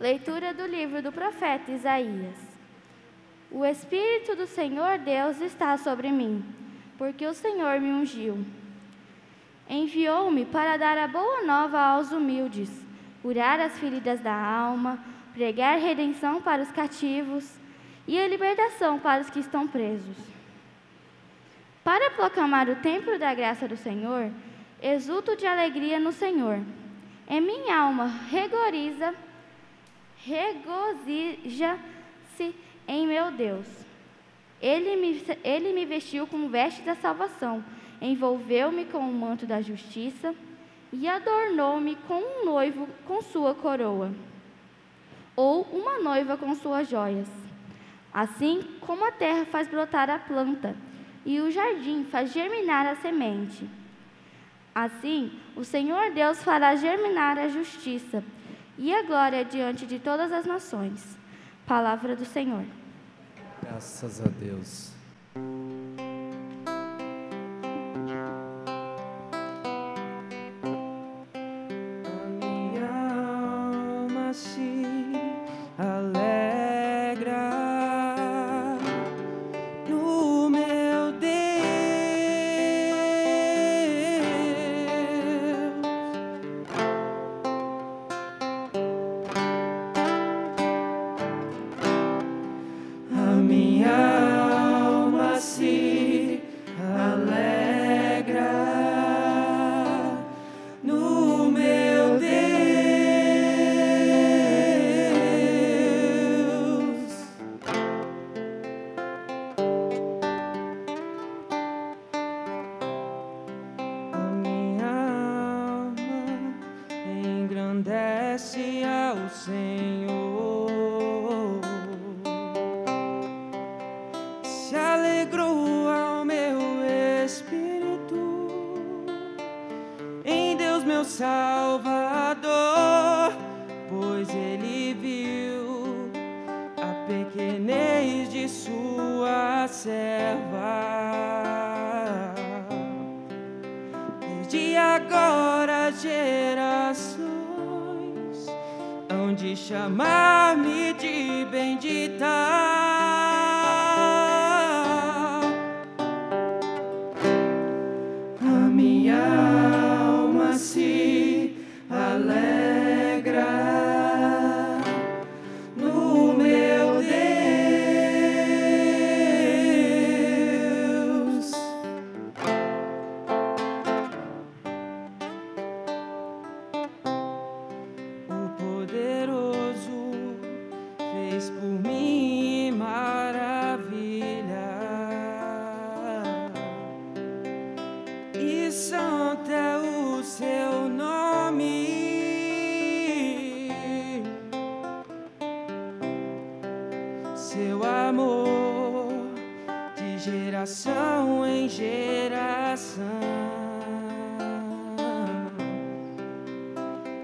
Leitura do livro do profeta Isaías. O Espírito do Senhor Deus está sobre mim, porque o Senhor me ungiu. Enviou-me para dar a boa nova aos humildes, curar as feridas da alma, pregar redenção para os cativos e a libertação para os que estão presos. Para proclamar o templo da graça do Senhor, exulto de alegria no Senhor. Em minha alma regoriza, regozija-se em meu Deus. Ele me, ele me vestiu com veste da salvação, envolveu-me com o manto da justiça e adornou-me com um noivo com sua coroa, ou uma noiva com suas joias. Assim como a terra faz brotar a planta e o jardim faz germinar a semente. Assim, o Senhor Deus fará germinar a justiça e a glória diante de todas as nações. Palavra do Senhor. Graças a Deus. alegrou ao meu espírito. Em Deus, meu Salvador, pois ele viu a pequenez de sua serva. Desde agora, gerações hão de chamar-me de bendita.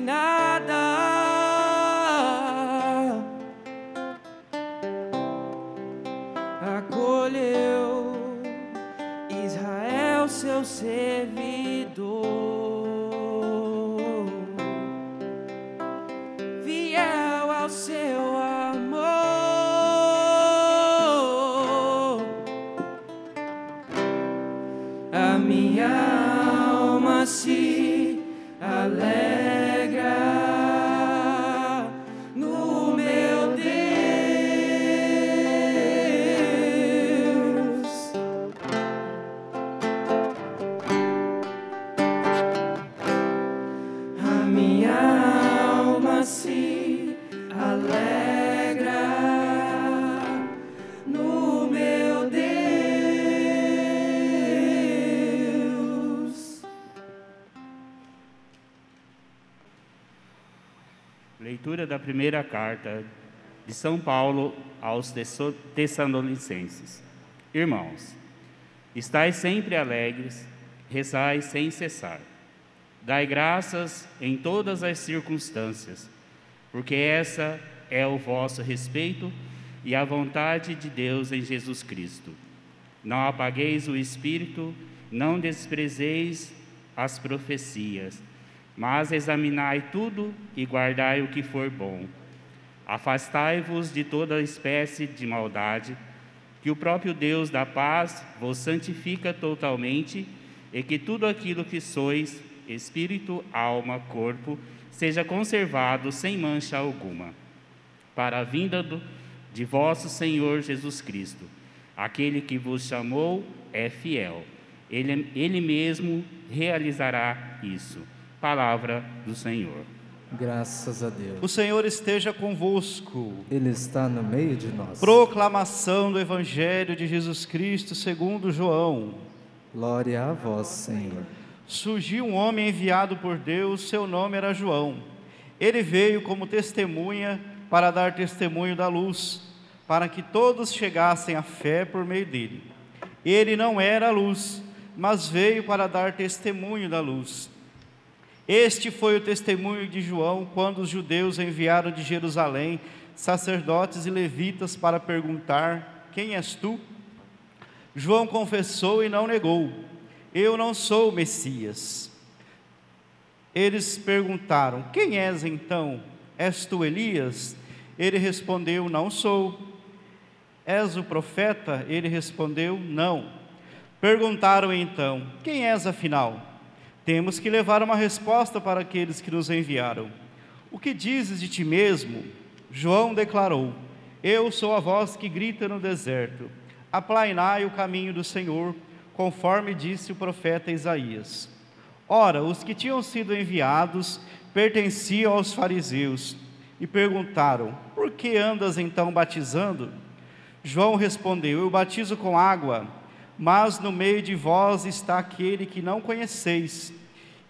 no primeira carta de São Paulo aos Tessalonicenses. Irmãos, estais sempre alegres, rezai sem cessar. Dai graças em todas as circunstâncias, porque essa é o vosso respeito e a vontade de Deus em Jesus Cristo. Não apagueis o espírito, não desprezeis as profecias, mas examinai tudo e guardai o que for bom. Afastai-vos de toda espécie de maldade, que o próprio Deus da paz vos santifica totalmente e que tudo aquilo que sois, espírito, alma, corpo, seja conservado sem mancha alguma, para a vinda do, de vosso Senhor Jesus Cristo. Aquele que vos chamou é fiel. Ele, ele mesmo realizará isso. Palavra do Senhor. Graças a Deus. O Senhor esteja convosco. Ele está no meio de nós. Proclamação do Evangelho de Jesus Cristo segundo João. Glória a vós, Senhor. Surgiu um homem enviado por Deus, seu nome era João. Ele veio como testemunha para dar testemunho da luz, para que todos chegassem à fé por meio dele. Ele não era a luz, mas veio para dar testemunho da luz. Este foi o testemunho de João quando os judeus enviaram de Jerusalém sacerdotes e levitas para perguntar: Quem és tu? João confessou e não negou: Eu não sou o Messias. Eles perguntaram: Quem és então? És tu Elias? Ele respondeu: Não sou. És o profeta? Ele respondeu: Não. Perguntaram então: Quem és afinal? Temos que levar uma resposta para aqueles que nos enviaram. O que dizes de ti mesmo? João declarou: Eu sou a voz que grita no deserto. Aplainai o caminho do Senhor, conforme disse o profeta Isaías. Ora, os que tinham sido enviados pertenciam aos fariseus e perguntaram: Por que andas então batizando? João respondeu: Eu batizo com água, mas no meio de vós está aquele que não conheceis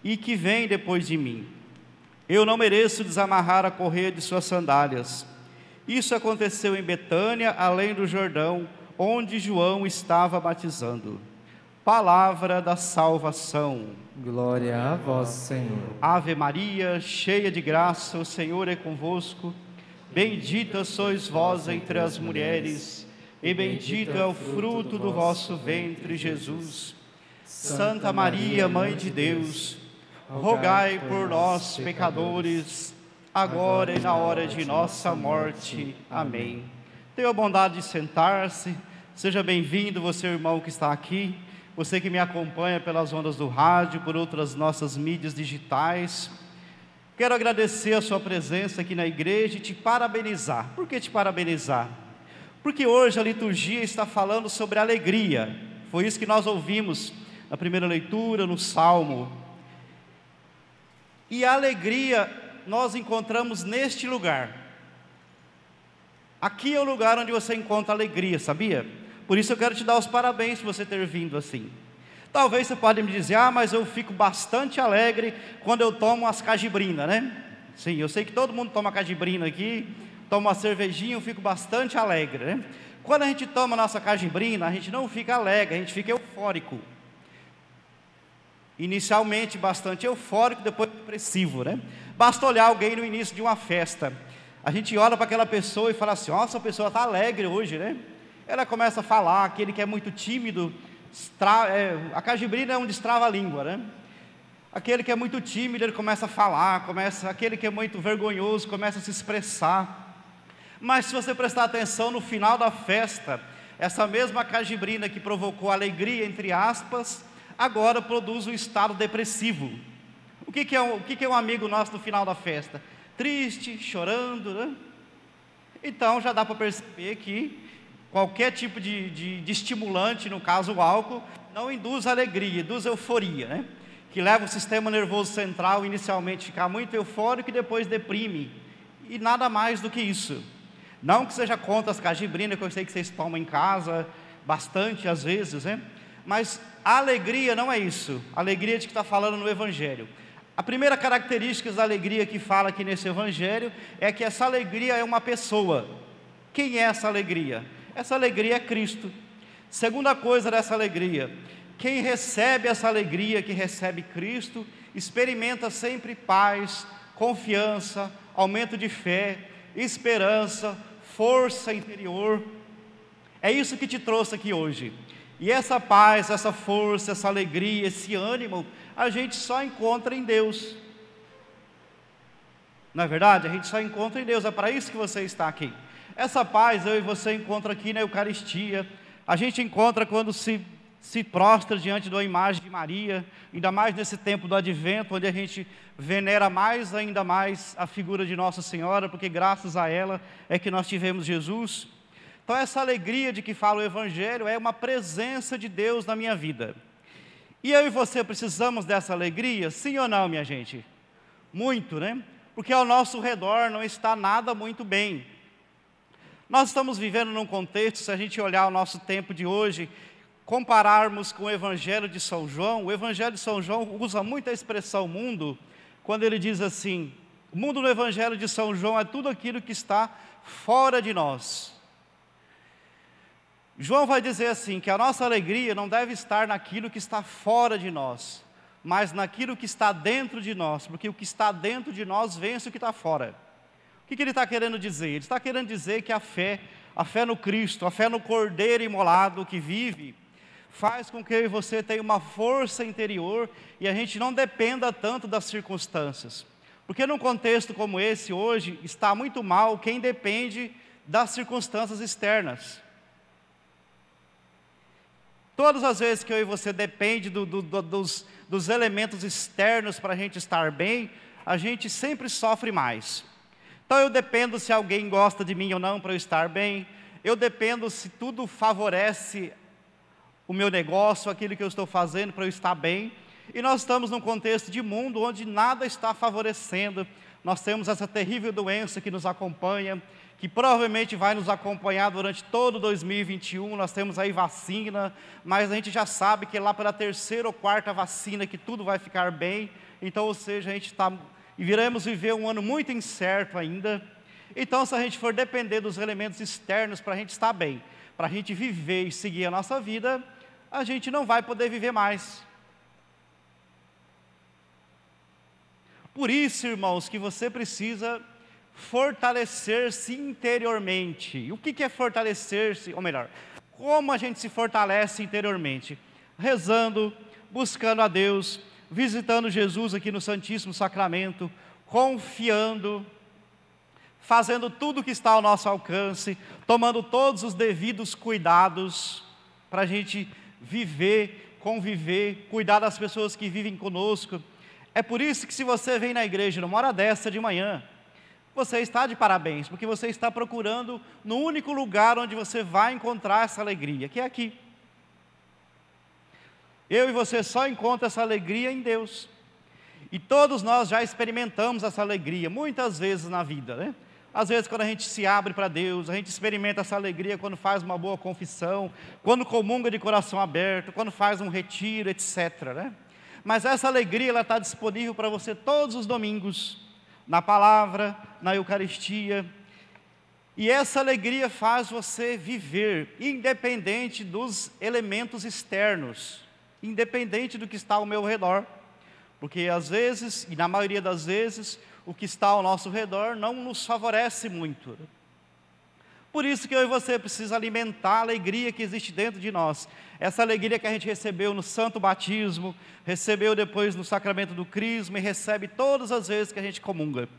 e que vem depois de mim. Eu não mereço desamarrar a correia de suas sandálias. Isso aconteceu em Betânia, além do Jordão, onde João estava batizando. Palavra da salvação. Glória a vós, Senhor. Ave Maria, cheia de graça, o Senhor é convosco. Bendita sois vós entre as mulheres, e bendito é o fruto do vosso ventre, Jesus. Santa Maria, Mãe de Deus, rogai por nós, pecadores, agora e na hora de nossa morte. Amém. Tenha a bondade de sentar-se. Seja bem-vindo, você, irmão que está aqui, você que me acompanha pelas ondas do rádio, por outras nossas mídias digitais. Quero agradecer a sua presença aqui na igreja e te parabenizar. Por que te parabenizar? Porque hoje a liturgia está falando sobre alegria. Foi isso que nós ouvimos na primeira leitura, no Salmo. E a alegria nós encontramos neste lugar. Aqui é o lugar onde você encontra alegria, sabia? Por isso eu quero te dar os parabéns por você ter vindo assim. Talvez você pode me dizer, ah, mas eu fico bastante alegre quando eu tomo as cajibrinas, né? Sim, eu sei que todo mundo toma cajibrina aqui, toma uma cervejinha, eu fico bastante alegre, né? Quando a gente toma a nossa cajibrina, a gente não fica alegre, a gente fica eufórico inicialmente bastante eufórico, depois depressivo, né? Basta olhar alguém no início de uma festa. A gente olha para aquela pessoa e fala assim: nossa, a pessoa está alegre hoje, né? Ela começa a falar, aquele que é muito tímido, estra... é, a cajibrina é um destrava-língua, né? Aquele que é muito tímido, ele começa a falar, começa, aquele que é muito vergonhoso, começa a se expressar. Mas se você prestar atenção no final da festa, essa mesma cajibrina que provocou alegria, entre aspas, agora produz um estado depressivo. O que, que é, um, o que, que é um amigo nosso no final da festa? Triste, chorando, né? Então já dá para perceber que qualquer tipo de, de, de, estimulante, no caso o álcool, não induz alegria, induz euforia, né? Que leva o sistema nervoso central inicialmente a ficar muito eufórico e depois deprime. E nada mais do que isso. Não que seja contra as cajibrinas, que eu sei que vocês tomam em casa bastante às vezes, né? Mas a alegria não é isso. A alegria de que está falando no Evangelho. A primeira característica da alegria que fala aqui nesse evangelho é que essa alegria é uma pessoa. Quem é essa alegria? Essa alegria é Cristo. Segunda coisa dessa alegria, quem recebe essa alegria, que recebe Cristo, experimenta sempre paz, confiança, aumento de fé, esperança, força interior. É isso que te trouxe aqui hoje. E essa paz, essa força, essa alegria, esse ânimo, a gente só encontra em Deus. Não é verdade? A gente só encontra em Deus, é para isso que você está aqui. Essa paz eu e você encontra aqui na Eucaristia. A gente encontra quando se, se prostra diante da imagem de Maria, ainda mais nesse tempo do advento, onde a gente venera mais ainda mais a figura de Nossa Senhora, porque graças a ela é que nós tivemos Jesus. Então, essa alegria de que fala o Evangelho é uma presença de Deus na minha vida. E eu e você precisamos dessa alegria, sim ou não, minha gente? Muito, né? Porque ao nosso redor não está nada muito bem. Nós estamos vivendo num contexto, se a gente olhar o nosso tempo de hoje, compararmos com o Evangelho de São João, o Evangelho de São João usa muito a expressão mundo, quando ele diz assim: o mundo no Evangelho de São João é tudo aquilo que está fora de nós. João vai dizer assim: que a nossa alegria não deve estar naquilo que está fora de nós, mas naquilo que está dentro de nós, porque o que está dentro de nós vence o que está fora. O que, que ele está querendo dizer? Ele está querendo dizer que a fé, a fé no Cristo, a fé no Cordeiro imolado que vive, faz com que eu e você tenha uma força interior e a gente não dependa tanto das circunstâncias. Porque num contexto como esse hoje, está muito mal quem depende das circunstâncias externas. Todas as vezes que eu e você depende do, do, do, dos, dos elementos externos para a gente estar bem, a gente sempre sofre mais. Então eu dependo se alguém gosta de mim ou não para eu estar bem. Eu dependo se tudo favorece o meu negócio, aquilo que eu estou fazendo para eu estar bem. E nós estamos num contexto de mundo onde nada está favorecendo. Nós temos essa terrível doença que nos acompanha, que provavelmente vai nos acompanhar durante todo 2021. Nós temos aí vacina, mas a gente já sabe que lá pela terceira ou quarta vacina que tudo vai ficar bem. Então, ou seja, a gente está e viremos viver um ano muito incerto ainda. Então, se a gente for depender dos elementos externos para a gente estar bem, para a gente viver e seguir a nossa vida, a gente não vai poder viver mais. Por isso, irmãos, que você precisa fortalecer-se interiormente. E o que é fortalecer-se? Ou melhor, como a gente se fortalece interiormente? Rezando, buscando a Deus, visitando Jesus aqui no Santíssimo Sacramento, confiando, fazendo tudo o que está ao nosso alcance, tomando todos os devidos cuidados para a gente viver, conviver, cuidar das pessoas que vivem conosco. É por isso que se você vem na igreja numa hora dessa de manhã, você está de parabéns, porque você está procurando no único lugar onde você vai encontrar essa alegria, que é aqui. Eu e você só encontra essa alegria em Deus. E todos nós já experimentamos essa alegria, muitas vezes na vida, né? Às vezes, quando a gente se abre para Deus, a gente experimenta essa alegria quando faz uma boa confissão, quando comunga de coração aberto, quando faz um retiro, etc. Né? Mas essa alegria ela está disponível para você todos os domingos na palavra, na Eucaristia. E essa alegria faz você viver, independente dos elementos externos, independente do que está ao meu redor. Porque às vezes, e na maioria das vezes, o que está ao nosso redor não nos favorece muito. Por isso que eu e você precisamos alimentar a alegria que existe dentro de nós. Essa alegria que a gente recebeu no santo batismo, recebeu depois no sacramento do crisma e recebe todas as vezes que a gente comunga.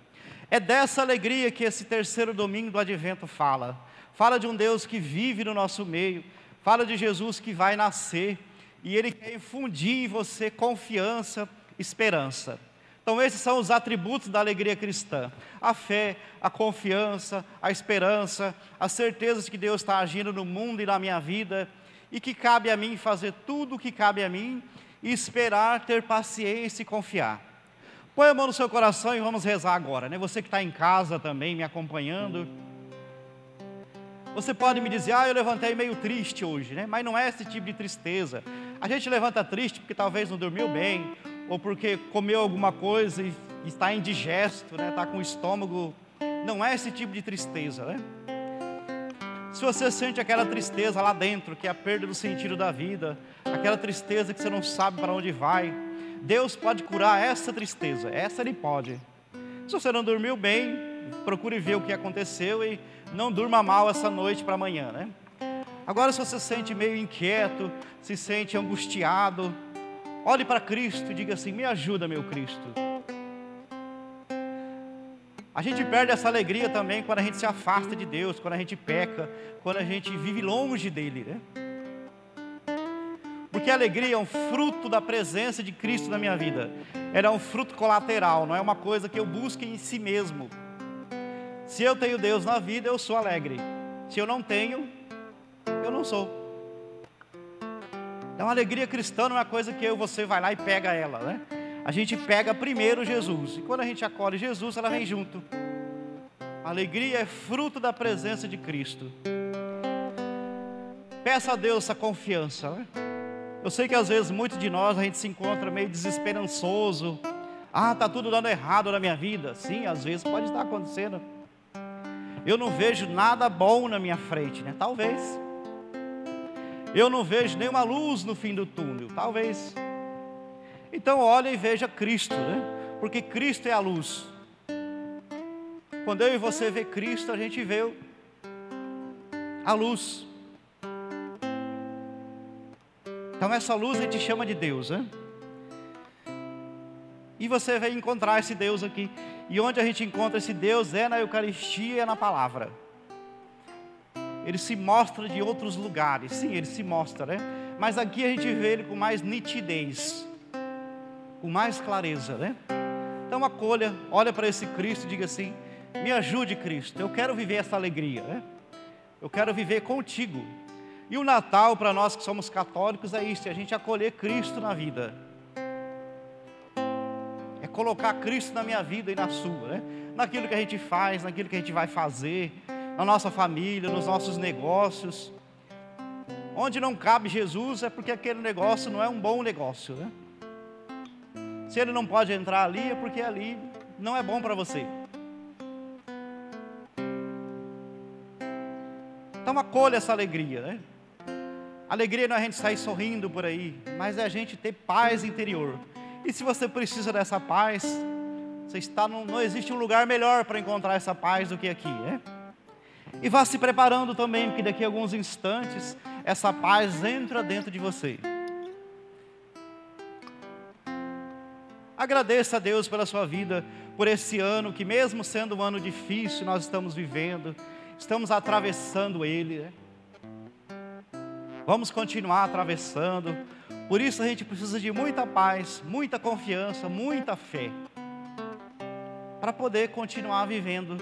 É dessa alegria que esse terceiro domingo do advento fala. Fala de um Deus que vive no nosso meio, fala de Jesus que vai nascer e ele quer infundir em você confiança, esperança. Então, esses são os atributos da alegria cristã: a fé, a confiança, a esperança, a certeza de que Deus está agindo no mundo e na minha vida, e que cabe a mim fazer tudo o que cabe a mim, e esperar, ter paciência e confiar. Põe a mão no seu coração e vamos rezar agora, né? Você que está em casa também me acompanhando. Você pode me dizer, ah, eu levantei meio triste hoje, né? Mas não é esse tipo de tristeza. A gente levanta triste porque talvez não dormiu bem, ou porque comeu alguma coisa e está indigesto, né? Está com o estômago. Não é esse tipo de tristeza, né? Se você sente aquela tristeza lá dentro, que é a perda do sentido da vida, aquela tristeza que você não sabe para onde vai, Deus pode curar essa tristeza, essa Ele pode. Se você não dormiu bem, procure ver o que aconteceu e não durma mal essa noite para amanhã, né? Agora, se você se sente meio inquieto, se sente angustiado, olhe para Cristo e diga assim: Me ajuda, meu Cristo. A gente perde essa alegria também quando a gente se afasta de Deus, quando a gente peca, quando a gente vive longe dele, né? Porque a alegria é um fruto da presença de Cristo na minha vida. Ela é um fruto colateral, não é uma coisa que eu busque em si mesmo. Se eu tenho Deus na vida, eu sou alegre. Se eu não tenho, eu não sou. Então, a alegria cristã não é uma coisa que eu, você vai lá e pega ela, né? A gente pega primeiro Jesus. E quando a gente acolhe Jesus, ela vem junto. A alegria é fruto da presença de Cristo. Peça a Deus essa confiança. Né? Eu sei que às vezes muitos de nós a gente se encontra meio desesperançoso. Ah, tá tudo dando errado na minha vida. Sim, às vezes pode estar acontecendo. Eu não vejo nada bom na minha frente, né? Talvez. Eu não vejo nenhuma luz no fim do túnel. Talvez. Então olha e veja Cristo, né? Porque Cristo é a luz. Quando eu e você vê Cristo, a gente vê a luz. Então essa luz a gente chama de Deus, né? E você vai encontrar esse Deus aqui. E onde a gente encontra esse Deus é na Eucaristia e é na palavra. Ele se mostra de outros lugares. Sim, ele se mostra, né? Mas aqui a gente vê ele com mais nitidez com mais clareza, né? Então acolha, olha para esse Cristo e diga assim: me ajude, Cristo, eu quero viver essa alegria, né? Eu quero viver contigo. E o Natal, para nós que somos católicos, é isso: é a gente acolher Cristo na vida. É colocar Cristo na minha vida e na sua, né? Naquilo que a gente faz, naquilo que a gente vai fazer, na nossa família, nos nossos negócios. Onde não cabe Jesus é porque aquele negócio não é um bom negócio, né? Se ele não pode entrar ali, é porque ali não é bom para você. Então acolha essa alegria, né? Alegria não é a gente sair sorrindo por aí, mas é a gente ter paz interior. E se você precisa dessa paz, você está num, não existe um lugar melhor para encontrar essa paz do que aqui, né? E vá se preparando também, porque daqui a alguns instantes essa paz entra dentro de você. Agradeça a Deus pela sua vida, por esse ano que, mesmo sendo um ano difícil, nós estamos vivendo, estamos atravessando ele. Né? Vamos continuar atravessando. Por isso a gente precisa de muita paz, muita confiança, muita fé, para poder continuar vivendo,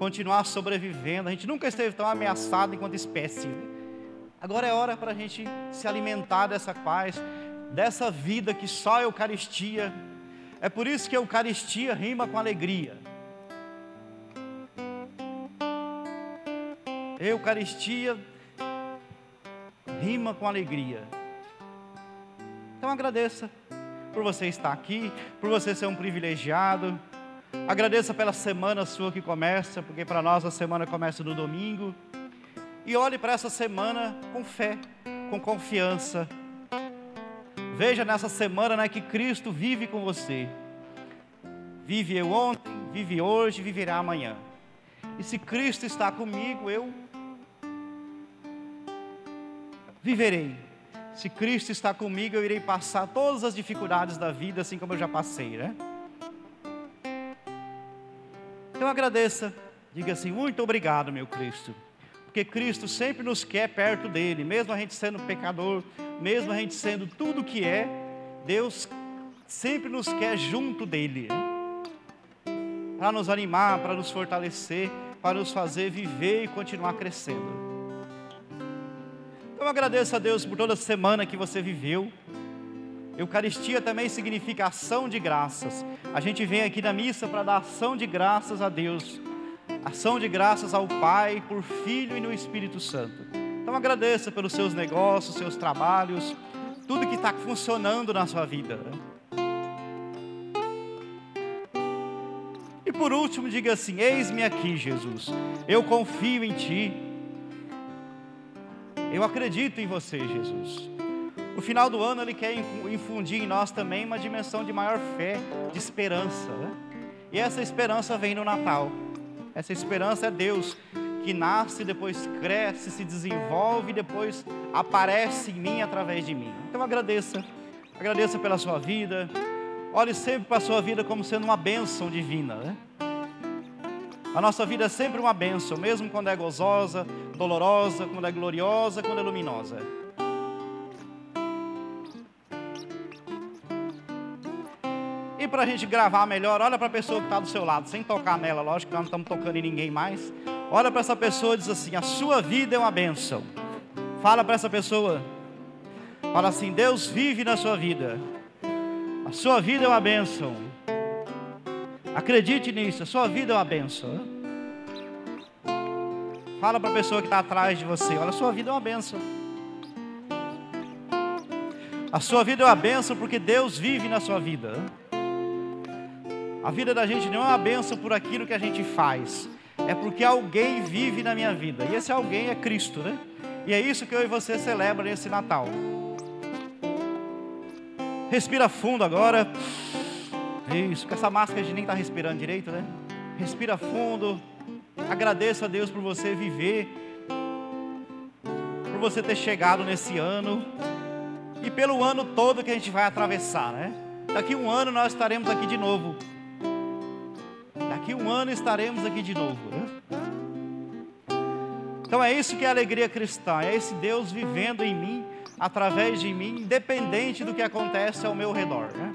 continuar sobrevivendo. A gente nunca esteve tão ameaçado enquanto espécie. Né? Agora é hora para a gente se alimentar dessa paz, dessa vida que só a Eucaristia é por isso que a Eucaristia rima com alegria. Eucaristia rima com alegria. Então agradeça por você estar aqui, por você ser um privilegiado. Agradeça pela semana sua que começa, porque para nós a semana começa no domingo. E olhe para essa semana com fé, com confiança, Veja nessa semana né, que Cristo vive com você. Vive eu ontem, vive hoje, viverá amanhã. E se Cristo está comigo, eu viverei. Se Cristo está comigo, eu irei passar todas as dificuldades da vida, assim como eu já passei, né? Então agradeça, diga assim: muito obrigado, meu Cristo, porque Cristo sempre nos quer perto dele, mesmo a gente sendo pecador, mesmo a gente sendo tudo que é, Deus sempre nos quer junto dele, para nos animar, para nos fortalecer, para nos fazer viver e continuar crescendo. Então agradeço a Deus por toda semana que você viveu. Eucaristia também significa ação de graças. A gente vem aqui na missa para dar ação de graças a Deus, ação de graças ao Pai, por Filho e no Espírito Santo. Então agradeça pelos seus negócios, seus trabalhos, tudo que está funcionando na sua vida. E por último, diga assim: Eis-me aqui, Jesus. Eu confio em Ti. Eu acredito em você, Jesus. O final do ano Ele quer infundir em nós também uma dimensão de maior fé, de esperança. Né? E essa esperança vem no Natal. Essa esperança é Deus que nasce, depois cresce, se desenvolve e depois aparece em mim através de mim. Então agradeça, agradeça pela sua vida. Olhe sempre para a sua vida como sendo uma bênção divina. Né? A nossa vida é sempre uma bênção, mesmo quando é gozosa, dolorosa, quando é gloriosa, quando é luminosa. E para a gente gravar melhor, olha para a pessoa que está do seu lado, sem tocar nela, lógico que nós não estamos tocando em ninguém mais. Olha para essa pessoa e diz assim: a sua vida é uma bênção. Fala para essa pessoa. Fala assim: Deus vive na sua vida. A sua vida é uma bênção. Acredite nisso, a sua vida é uma bênção. Fala para a pessoa que está atrás de você: olha, a sua vida é uma bênção. A sua vida é uma bênção porque Deus vive na sua vida. A vida da gente não é uma bênção por aquilo que a gente faz, é porque alguém vive na minha vida. E esse alguém é Cristo, né? E é isso que eu e você celebra nesse Natal. Respira fundo agora. Isso, com essa máscara a gente nem está respirando direito, né? Respira fundo. Agradeça a Deus por você viver, por você ter chegado nesse ano e pelo ano todo que a gente vai atravessar, né? Daqui um ano nós estaremos aqui de novo daqui um ano estaremos aqui de novo. Né? Então é isso que é a alegria cristã, é esse Deus vivendo em mim, através de mim, independente do que acontece ao meu redor. Né?